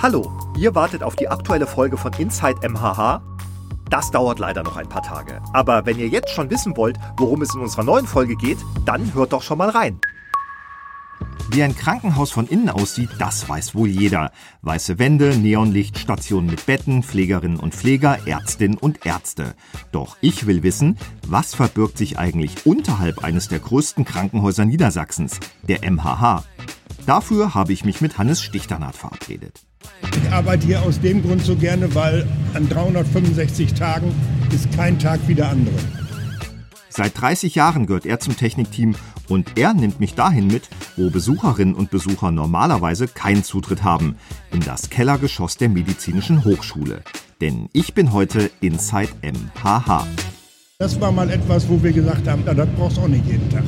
Hallo, ihr wartet auf die aktuelle Folge von Inside MHH? Das dauert leider noch ein paar Tage. Aber wenn ihr jetzt schon wissen wollt, worum es in unserer neuen Folge geht, dann hört doch schon mal rein. Wie ein Krankenhaus von innen aussieht, das weiß wohl jeder. Weiße Wände, Neonlicht, Stationen mit Betten, Pflegerinnen und Pfleger, Ärztinnen und Ärzte. Doch ich will wissen, was verbirgt sich eigentlich unterhalb eines der größten Krankenhäuser Niedersachsens, der MHH? Dafür habe ich mich mit Hannes Stichternat verabredet. Ich arbeite hier aus dem Grund so gerne, weil an 365 Tagen ist kein Tag wie der andere. Seit 30 Jahren gehört er zum Technikteam und er nimmt mich dahin mit, wo Besucherinnen und Besucher normalerweise keinen Zutritt haben, in das Kellergeschoss der Medizinischen Hochschule. Denn ich bin heute Inside MHH. Das war mal etwas, wo wir gesagt haben, das brauchst du auch nicht jeden Tag.